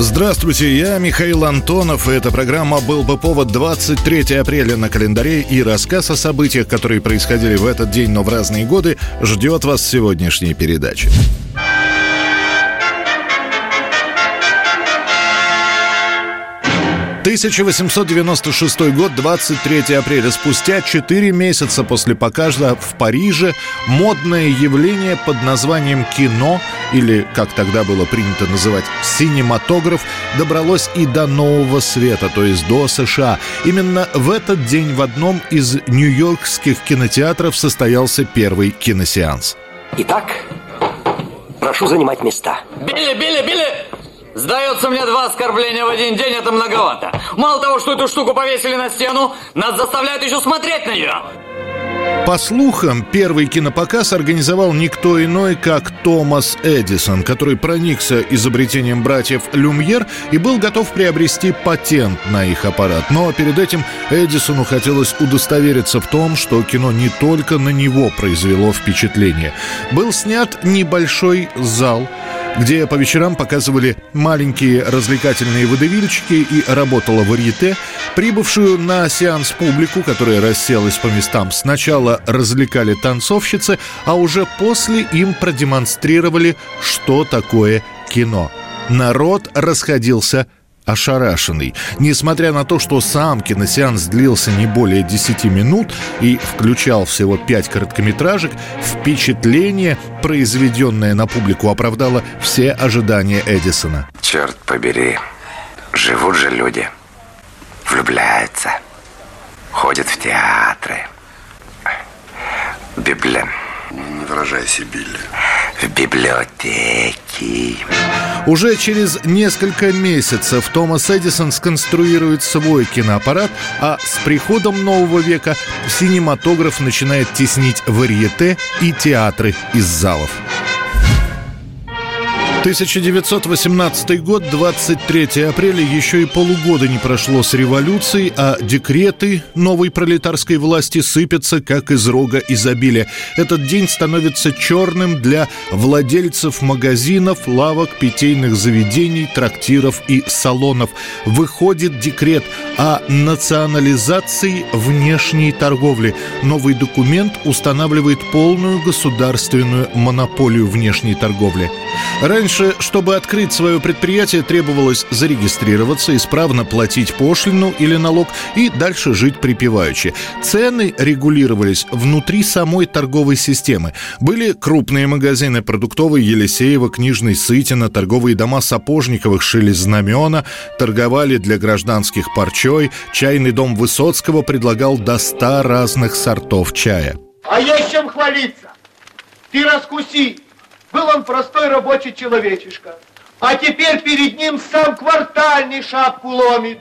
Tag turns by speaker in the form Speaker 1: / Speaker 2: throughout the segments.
Speaker 1: Здравствуйте, я Михаил Антонов, и эта программа «Был бы повод» 23 апреля на календаре, и рассказ о событиях, которые происходили в этот день, но в разные годы, ждет вас в сегодняшней передаче. 1896 год, 23 апреля. Спустя 4 месяца после показа в Париже модное явление под названием кино, или, как тогда было принято называть, синематограф, добралось и до Нового Света, то есть до США. Именно в этот день в одном из нью-йоркских кинотеатров состоялся первый киносеанс.
Speaker 2: Итак, прошу занимать места.
Speaker 3: Билли, Билли, Билли! Сдается мне два оскорбления в один день, это многовато. Мало того, что эту штуку повесили на стену, нас заставляют еще смотреть на нее.
Speaker 1: По слухам, первый кинопоказ организовал никто иной, как Томас Эдисон, который проникся изобретением братьев Люмьер и был готов приобрести патент на их аппарат. Но перед этим Эдисону хотелось удостовериться в том, что кино не только на него произвело впечатление. Был снят небольшой зал, где по вечерам показывали маленькие развлекательные водевильчики и работала варьете, прибывшую на сеанс публику, которая расселась по местам. Сначала развлекали танцовщицы, а уже после им продемонстрировали, что такое кино. Народ расходился ошарашенный. Несмотря на то, что сам киносеанс длился не более 10 минут и включал всего 5 короткометражек, впечатление, произведенное на публику, оправдало все ожидания Эдисона.
Speaker 4: Черт побери, живут же люди, влюбляются, ходят в театры, Библия.
Speaker 5: Не выражайся, Билли.
Speaker 4: В библиотеки.
Speaker 1: Уже через несколько месяцев Томас Эдисон сконструирует свой киноаппарат, а с приходом нового века синематограф начинает теснить варьете и театры из залов. 1918 год, 23 апреля, еще и полугода не прошло с революцией, а декреты новой пролетарской власти сыпятся, как из рога изобилия. Этот день становится черным для владельцев магазинов, лавок, питейных заведений, трактиров и салонов. Выходит декрет о национализации внешней торговли. Новый документ устанавливает полную государственную монополию внешней торговли. Раньше, чтобы открыть свое предприятие, требовалось зарегистрироваться, исправно платить пошлину или налог и дальше жить припеваючи. Цены регулировались внутри самой торговой системы. Были крупные магазины продуктовые Елисеева, Книжный Сытина, торговые дома Сапожниковых шили знамена, торговали для гражданских парчой, чайный дом Высоцкого предлагал до ста разных сортов чая.
Speaker 6: А есть чем хвалиться. Ты раскуси, был он простой рабочий человечишка. А теперь перед ним сам квартальный шапку ломит.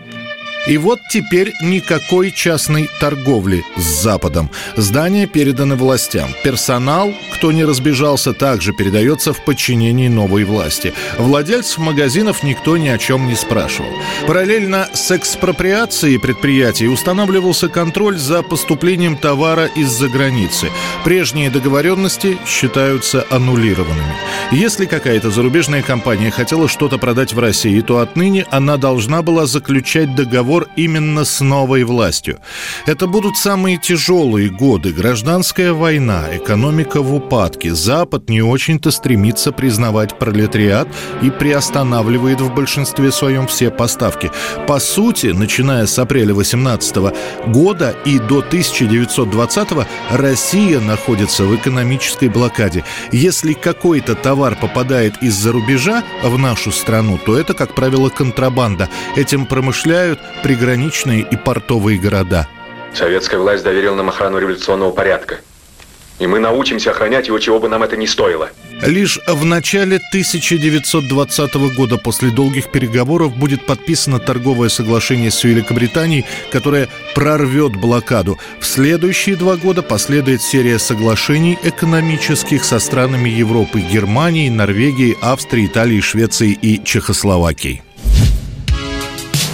Speaker 1: И вот теперь никакой частной торговли с Западом. Здания переданы властям. Персонал, кто не разбежался, также передается в подчинении новой власти. Владельцев магазинов никто ни о чем не спрашивал. Параллельно с экспроприацией предприятий устанавливался контроль за поступлением товара из-за границы. Прежние договоренности считаются аннулированными. Если какая-то зарубежная компания хотела что-то продать в России, то отныне она должна была заключать договор договор именно с новой властью. Это будут самые тяжелые годы. Гражданская война, экономика в упадке. Запад не очень-то стремится признавать пролетариат и приостанавливает в большинстве своем все поставки. По сути, начиная с апреля 18 года и до 1920 Россия находится в экономической блокаде. Если какой-то товар попадает из-за рубежа в нашу страну, то это, как правило, контрабанда. Этим промышляют приграничные и портовые города.
Speaker 7: Советская власть доверила нам охрану революционного порядка. И мы научимся охранять его, чего бы нам это ни стоило.
Speaker 1: Лишь в начале 1920 года после долгих переговоров будет подписано торговое соглашение с Великобританией, которое прорвет блокаду. В следующие два года последует серия соглашений экономических со странами Европы, Германии, Норвегии, Австрии, Италии, Швеции и Чехословакии.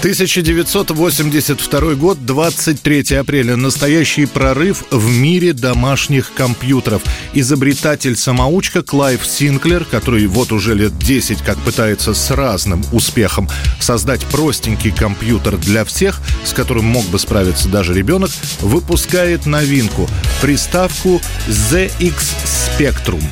Speaker 1: 1982 год, 23 апреля. Настоящий прорыв в мире домашних компьютеров. Изобретатель-самоучка Клайв Синклер, который вот уже лет 10 как пытается с разным успехом создать простенький компьютер для всех, с которым мог бы справиться даже ребенок, выпускает новинку – приставку ZX Spectrum.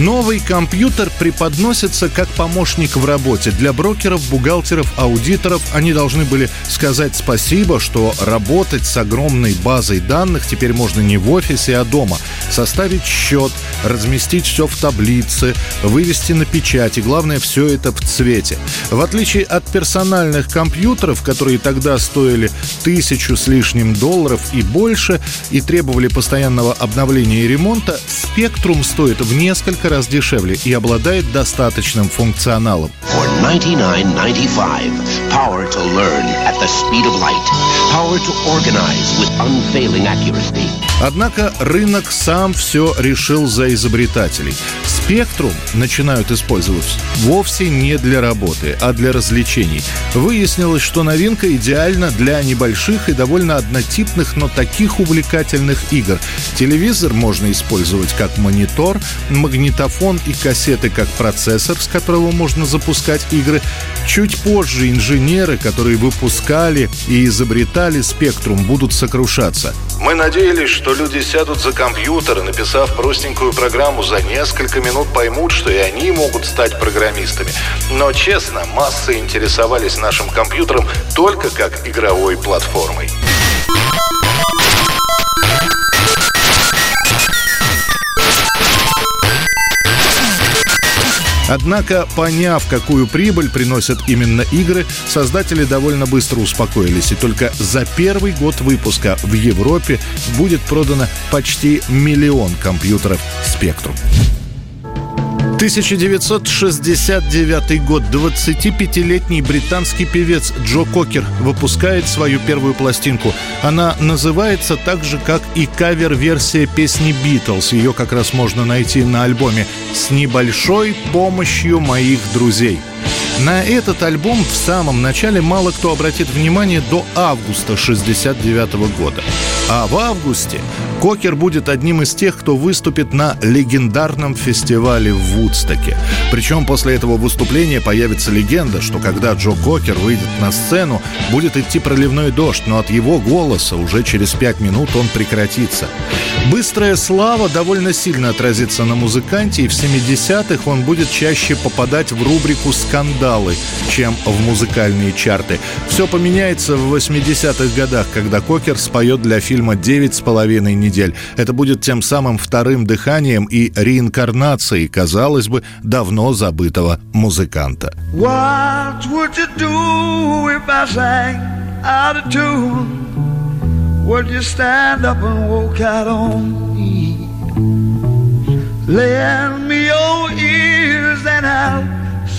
Speaker 1: Новый компьютер преподносится как помощник в работе. Для брокеров, бухгалтеров, аудиторов они должны были сказать спасибо, что работать с огромной базой данных теперь можно не в офисе, а дома. Составить счет, разместить все в таблице, вывести на печать, и главное, все это в цвете. В отличие от персональных компьютеров, которые тогда стоили тысячу с лишним долларов и больше, и требовали постоянного обновления и ремонта, Spectrum стоит в несколько раз дешевле и обладает достаточным функционалом.
Speaker 8: For 99.95, power to learn at the speed of light, power to organize with unfailing accuracy.
Speaker 1: Однако рынок сам все решил за изобретателей. Спектрум начинают использовать вовсе не для работы, а для развлечений. Выяснилось, что новинка идеальна для небольших и довольно однотипных, но таких увлекательных игр. Телевизор можно использовать как монитор, магнитофон и кассеты как процессор, с которого можно запускать игры. Чуть позже инженеры, которые выпускали и изобретали спектрум, будут сокрушаться. Мы надеялись, что люди сядут за компьютер и, написав простенькую программу, за несколько минут поймут, что и они могут стать программистами. Но, честно, массы интересовались нашим компьютером только как игровой платформой. Однако, поняв, какую прибыль приносят именно игры, создатели довольно быстро успокоились. И только за первый год выпуска в Европе будет продано почти миллион компьютеров «Спектрум». 1969 год. 25-летний британский певец Джо Кокер выпускает свою первую пластинку. Она называется так же, как и кавер-версия песни «Битлз». Ее как раз можно найти на альбоме «С небольшой помощью моих друзей». На этот альбом в самом начале мало кто обратит внимание до августа 69 года. А в августе Кокер будет одним из тех, кто выступит на легендарном фестивале в Вудстоке. Причем после этого выступления появится легенда, что когда Джо Кокер выйдет на сцену, будет идти проливной дождь, но от его голоса уже через пять минут он прекратится. Быстрая слава довольно сильно отразится на музыканте, и в 70-х он будет чаще попадать в рубрику «Скандалы», чем в музыкальные чарты. Все поменяется в 80-х годах, когда Кокер споет для фильма «Девять с половиной недель» недель. Это будет тем самым вторым дыханием и реинкарнацией, казалось бы, давно забытого музыканта. What would you do if I sang out of tune? Would you stand up and walk out on me? Lend me your ears and I'll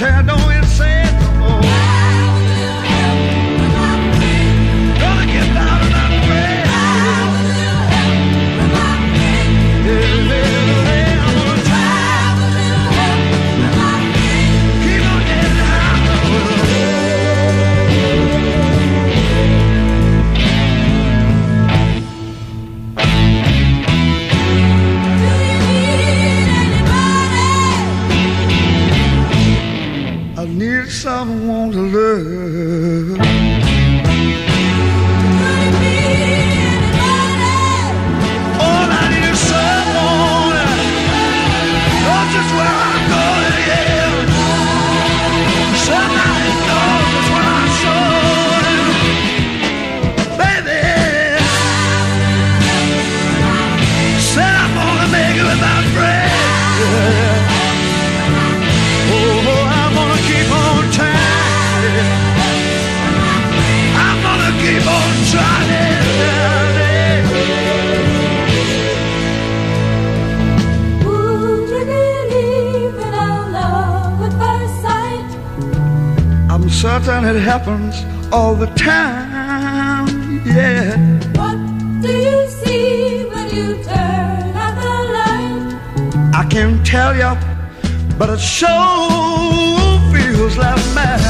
Speaker 1: tear
Speaker 9: down certain it happens all the time, yeah.
Speaker 10: What do you see when you turn out the light?
Speaker 9: I can't tell you, but it sure feels like madness.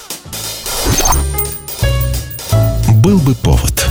Speaker 11: «Был бы повод»